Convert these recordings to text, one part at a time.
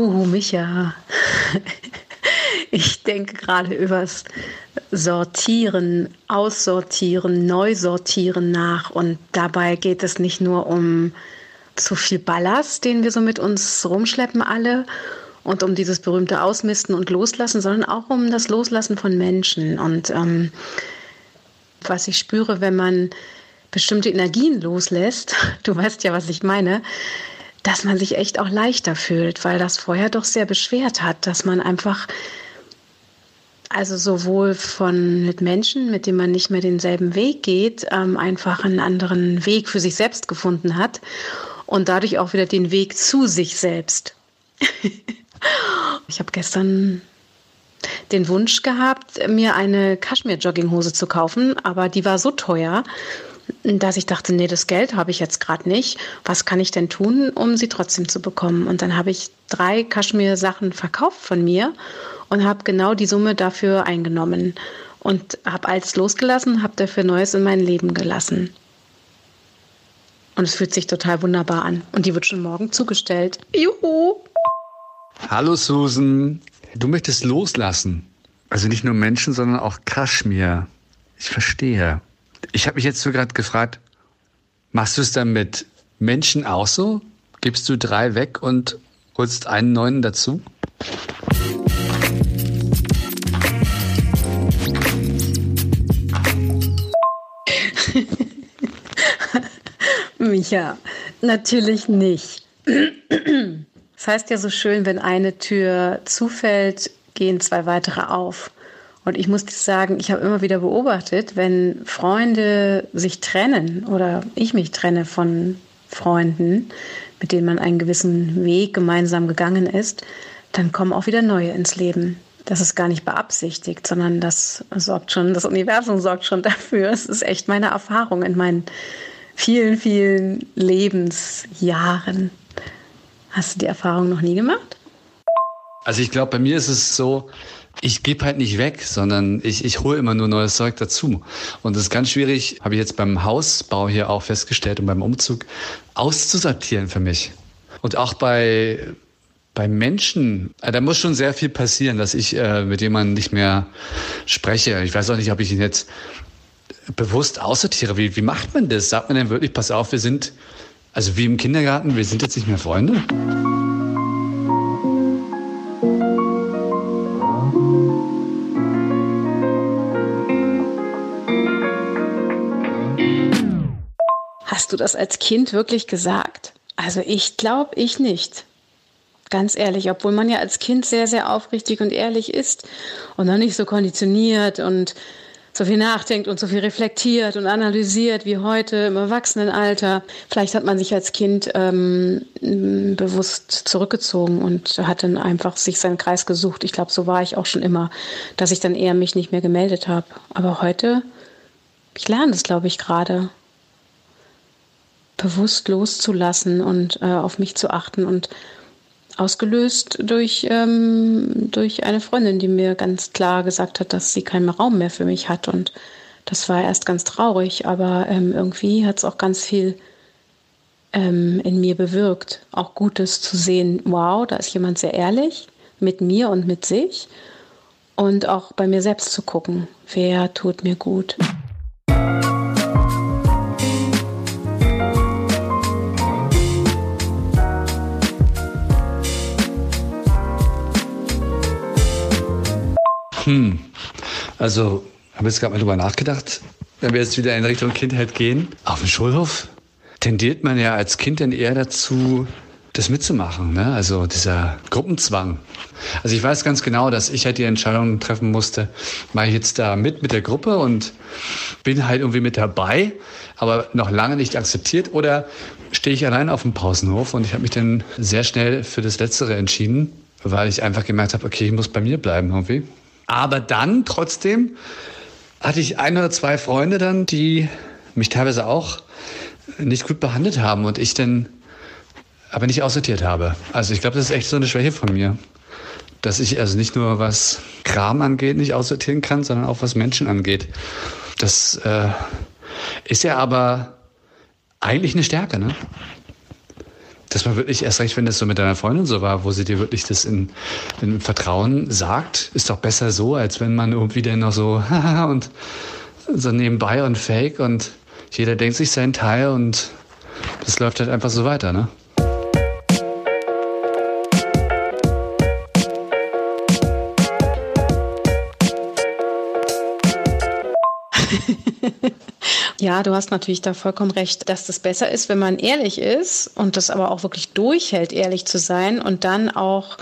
Huhu, Micha. Ich denke gerade übers Sortieren, Aussortieren, Neusortieren nach. Und dabei geht es nicht nur um zu viel Ballast, den wir so mit uns rumschleppen alle, und um dieses berühmte Ausmisten und Loslassen, sondern auch um das Loslassen von Menschen. Und ähm, was ich spüre, wenn man bestimmte Energien loslässt, du weißt ja, was ich meine, dass man sich echt auch leichter fühlt, weil das vorher doch sehr beschwert hat, dass man einfach also sowohl von mit Menschen, mit denen man nicht mehr denselben Weg geht, ähm, einfach einen anderen Weg für sich selbst gefunden hat und dadurch auch wieder den Weg zu sich selbst. ich habe gestern den Wunsch gehabt, mir eine Kaschmir-Jogginghose zu kaufen, aber die war so teuer, dass ich dachte, nee, das Geld habe ich jetzt gerade nicht. Was kann ich denn tun, um sie trotzdem zu bekommen? Und dann habe ich drei Kaschmir-Sachen verkauft von mir und habe genau die Summe dafür eingenommen und habe alles losgelassen, habe dafür Neues in mein Leben gelassen. Und es fühlt sich total wunderbar an. Und die wird schon morgen zugestellt. Juhu! Hallo Susan. Du möchtest loslassen. Also nicht nur Menschen, sondern auch Kaschmir. Ich verstehe. Ich habe mich jetzt so gerade gefragt, machst du es dann mit Menschen auch so? Gibst du drei weg und holst einen neuen dazu? Micha, natürlich nicht. Es heißt ja so schön, wenn eine Tür zufällt, gehen zwei weitere auf. Und ich muss sagen, ich habe immer wieder beobachtet, wenn Freunde sich trennen oder ich mich trenne von Freunden, mit denen man einen gewissen Weg gemeinsam gegangen ist, dann kommen auch wieder neue ins Leben. Das ist gar nicht beabsichtigt, sondern das sorgt schon, das Universum sorgt schon dafür. Es ist echt meine Erfahrung in meinen vielen, vielen Lebensjahren. Hast du die Erfahrung noch nie gemacht? Also ich glaube, bei mir ist es so, ich gebe halt nicht weg, sondern ich, ich hole immer nur neues Zeug dazu. Und das ist ganz schwierig, habe ich jetzt beim Hausbau hier auch festgestellt und beim Umzug, auszusortieren für mich. Und auch bei, bei Menschen, äh, da muss schon sehr viel passieren, dass ich äh, mit jemandem nicht mehr spreche. Ich weiß auch nicht, ob ich ihn jetzt bewusst aussortiere. Wie, wie macht man das? Sagt man denn wirklich, pass auf, wir sind, also wie im Kindergarten, wir sind jetzt nicht mehr Freunde? Hast du das als Kind wirklich gesagt? Also ich glaube, ich nicht. Ganz ehrlich, obwohl man ja als Kind sehr, sehr aufrichtig und ehrlich ist und noch nicht so konditioniert und so viel nachdenkt und so viel reflektiert und analysiert wie heute im Erwachsenenalter. Vielleicht hat man sich als Kind ähm, bewusst zurückgezogen und hat dann einfach sich seinen Kreis gesucht. Ich glaube, so war ich auch schon immer, dass ich dann eher mich nicht mehr gemeldet habe. Aber heute, ich lerne das, glaube ich, gerade bewusst loszulassen und äh, auf mich zu achten und ausgelöst durch, ähm, durch eine Freundin, die mir ganz klar gesagt hat, dass sie keinen Raum mehr für mich hat. Und das war erst ganz traurig, aber ähm, irgendwie hat es auch ganz viel ähm, in mir bewirkt. Auch Gutes zu sehen, wow, da ist jemand sehr ehrlich mit mir und mit sich. Und auch bei mir selbst zu gucken, wer tut mir gut. Hm. Also, habe jetzt gerade mal drüber nachgedacht, wenn wir jetzt wieder in Richtung Kindheit gehen. Auf dem Schulhof tendiert man ja als Kind dann eher dazu, das mitzumachen, ne? also dieser Gruppenzwang. Also ich weiß ganz genau, dass ich halt die Entscheidung treffen musste, mache ich jetzt da mit mit der Gruppe und bin halt irgendwie mit dabei, aber noch lange nicht akzeptiert oder stehe ich allein auf dem Pausenhof und ich habe mich dann sehr schnell für das Letztere entschieden, weil ich einfach gemerkt habe, okay, ich muss bei mir bleiben irgendwie. Aber dann trotzdem hatte ich ein oder zwei Freunde dann, die mich teilweise auch nicht gut behandelt haben und ich dann aber nicht aussortiert habe. Also ich glaube, das ist echt so eine Schwäche von mir. Dass ich also nicht nur was Kram angeht, nicht aussortieren kann, sondern auch was Menschen angeht. Das äh, ist ja aber eigentlich eine Stärke, ne? Dass man wirklich erst recht, wenn das so mit deiner Freundin so war, wo sie dir wirklich das in, in Vertrauen sagt, ist doch besser so, als wenn man irgendwie dann noch so und so nebenbei und fake und jeder denkt sich seinen Teil und das läuft halt einfach so weiter, ne? Ja, du hast natürlich da vollkommen recht, dass das besser ist, wenn man ehrlich ist und das aber auch wirklich durchhält, ehrlich zu sein und dann auch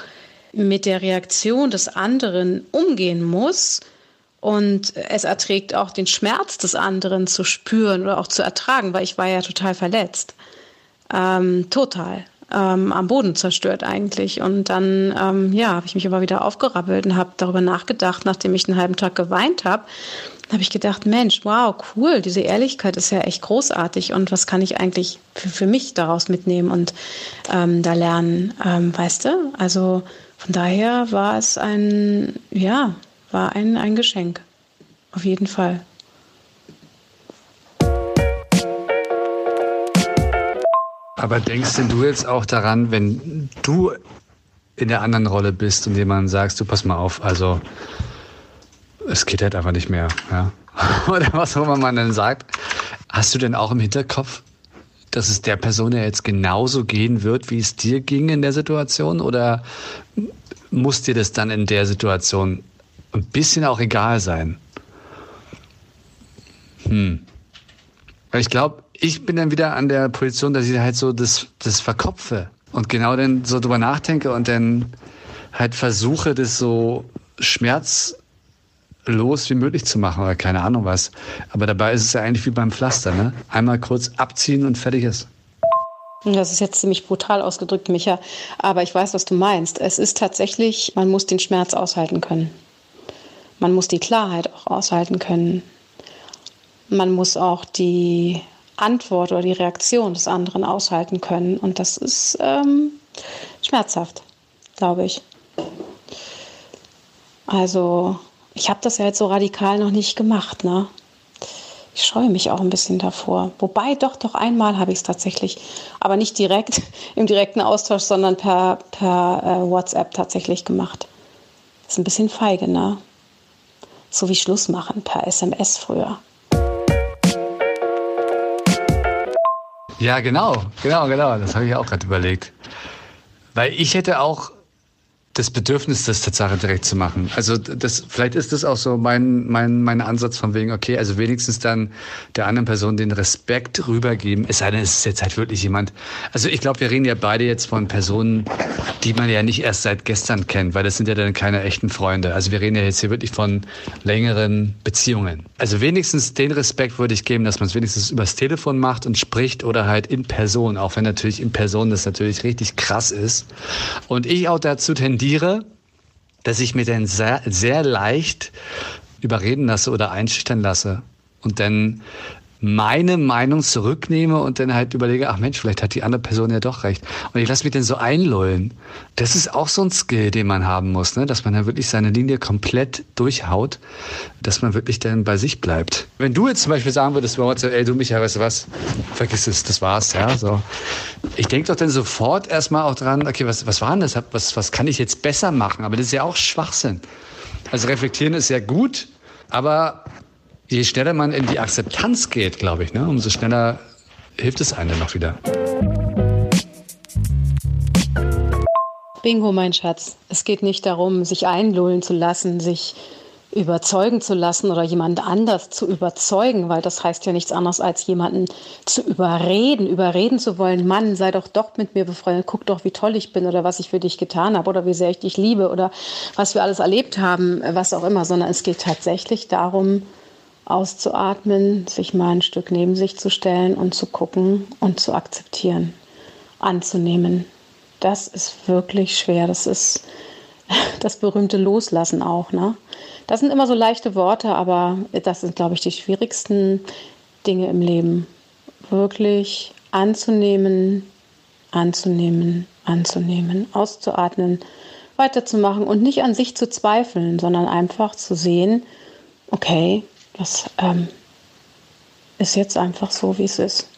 mit der Reaktion des anderen umgehen muss und es erträgt auch den Schmerz des anderen zu spüren oder auch zu ertragen, weil ich war ja total verletzt. Ähm, total. Ähm, am Boden zerstört eigentlich. Und dann, ähm, ja, habe ich mich aber wieder aufgerappelt und habe darüber nachgedacht, nachdem ich einen halben Tag geweint habe, habe ich gedacht, Mensch, wow, cool, diese Ehrlichkeit ist ja echt großartig und was kann ich eigentlich für, für mich daraus mitnehmen und ähm, da lernen, ähm, weißt du? Also von daher war es ein, ja, war ein, ein Geschenk. Auf jeden Fall. Aber denkst denn du jetzt auch daran, wenn du in der anderen Rolle bist und jemand sagst, du pass mal auf, also es geht halt einfach nicht mehr, ja. Oder was auch immer man denn sagt. Hast du denn auch im Hinterkopf, dass es der Person ja jetzt genauso gehen wird, wie es dir ging in der Situation? Oder muss dir das dann in der Situation ein bisschen auch egal sein? Hm. Ich glaube, ich bin dann wieder an der Position, dass ich halt so das, das verkopfe und genau dann so drüber nachdenke und dann halt versuche, das so Schmerz los wie möglich zu machen oder keine Ahnung was. Aber dabei ist es ja eigentlich wie beim Pflaster, ne? Einmal kurz abziehen und fertig ist. Das ist jetzt ziemlich brutal ausgedrückt, Micha. Aber ich weiß, was du meinst. Es ist tatsächlich, man muss den Schmerz aushalten können. Man muss die Klarheit auch aushalten können. Man muss auch die Antwort oder die Reaktion des anderen aushalten können. Und das ist ähm, schmerzhaft, glaube ich. Also ich habe das ja jetzt so radikal noch nicht gemacht, ne? Ich scheue mich auch ein bisschen davor. Wobei, doch, doch einmal habe ich es tatsächlich, aber nicht direkt im direkten Austausch, sondern per, per äh, WhatsApp tatsächlich gemacht. Ist ein bisschen feige, ne? So wie Schluss machen per SMS früher. Ja, genau, genau, genau. Das habe ich auch gerade überlegt. Weil ich hätte auch das Bedürfnis, das Tatsache direkt zu machen. Also das, vielleicht ist das auch so mein, mein, mein Ansatz von wegen, okay, also wenigstens dann der anderen Person den Respekt rübergeben, es sei denn, es ist jetzt halt wirklich jemand. Also ich glaube, wir reden ja beide jetzt von Personen, die man ja nicht erst seit gestern kennt, weil das sind ja dann keine echten Freunde. Also wir reden ja jetzt hier wirklich von längeren Beziehungen. Also wenigstens den Respekt würde ich geben, dass man es wenigstens übers Telefon macht und spricht oder halt in Person, auch wenn natürlich in Person das natürlich richtig krass ist. Und ich auch dazu tendiere, tendiere, dass ich mir dann sehr, sehr leicht überreden lasse oder einschüchtern lasse. Und dann meine Meinung zurücknehme und dann halt überlege, ach Mensch, vielleicht hat die andere Person ja doch recht. Und ich lasse mich dann so einlullen. Das ist auch so ein Skill, den man haben muss, ne? dass man dann wirklich seine Linie komplett durchhaut, dass man wirklich dann bei sich bleibt. Wenn du jetzt zum Beispiel sagen würdest, ey du Micha, weißt du was, vergiss es, das war's, ja, so. Ich denke doch dann sofort erstmal auch dran, okay, was, was war denn das? Was, was kann ich jetzt besser machen? Aber das ist ja auch Schwachsinn. Also reflektieren ist ja gut, aber je schneller man in die Akzeptanz geht, glaube ich, ne, umso schneller hilft es einem noch wieder. Bingo, mein Schatz. Es geht nicht darum, sich einlullen zu lassen, sich überzeugen zu lassen oder jemand anders zu überzeugen, weil das heißt ja nichts anderes als jemanden zu überreden, überreden zu wollen, Mann, sei doch doch mit mir befreundet, guck doch, wie toll ich bin oder was ich für dich getan habe oder wie sehr ich dich liebe oder was wir alles erlebt haben, was auch immer, sondern es geht tatsächlich darum, auszuatmen, sich mal ein Stück neben sich zu stellen und zu gucken und zu akzeptieren, anzunehmen. Das ist wirklich schwer. Das ist das berühmte Loslassen auch. Ne? Das sind immer so leichte Worte, aber das sind, glaube ich, die schwierigsten Dinge im Leben. Wirklich anzunehmen, anzunehmen, anzunehmen, auszuatmen, weiterzumachen und nicht an sich zu zweifeln, sondern einfach zu sehen, okay, das ähm, ist jetzt einfach so, wie es ist.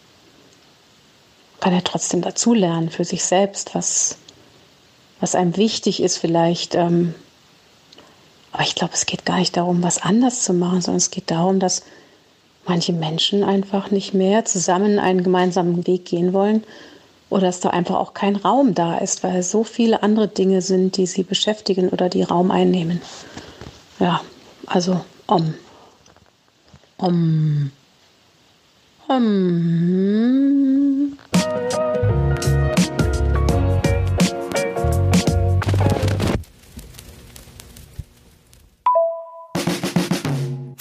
Kann er trotzdem dazulernen für sich selbst, was, was einem wichtig ist vielleicht. Ähm, aber ich glaube, es geht gar nicht darum, was anders zu machen, sondern es geht darum, dass manche Menschen einfach nicht mehr zusammen einen gemeinsamen Weg gehen wollen oder dass da einfach auch kein Raum da ist, weil so viele andere Dinge sind, die sie beschäftigen oder die Raum einnehmen. Ja, also um. Um. Um.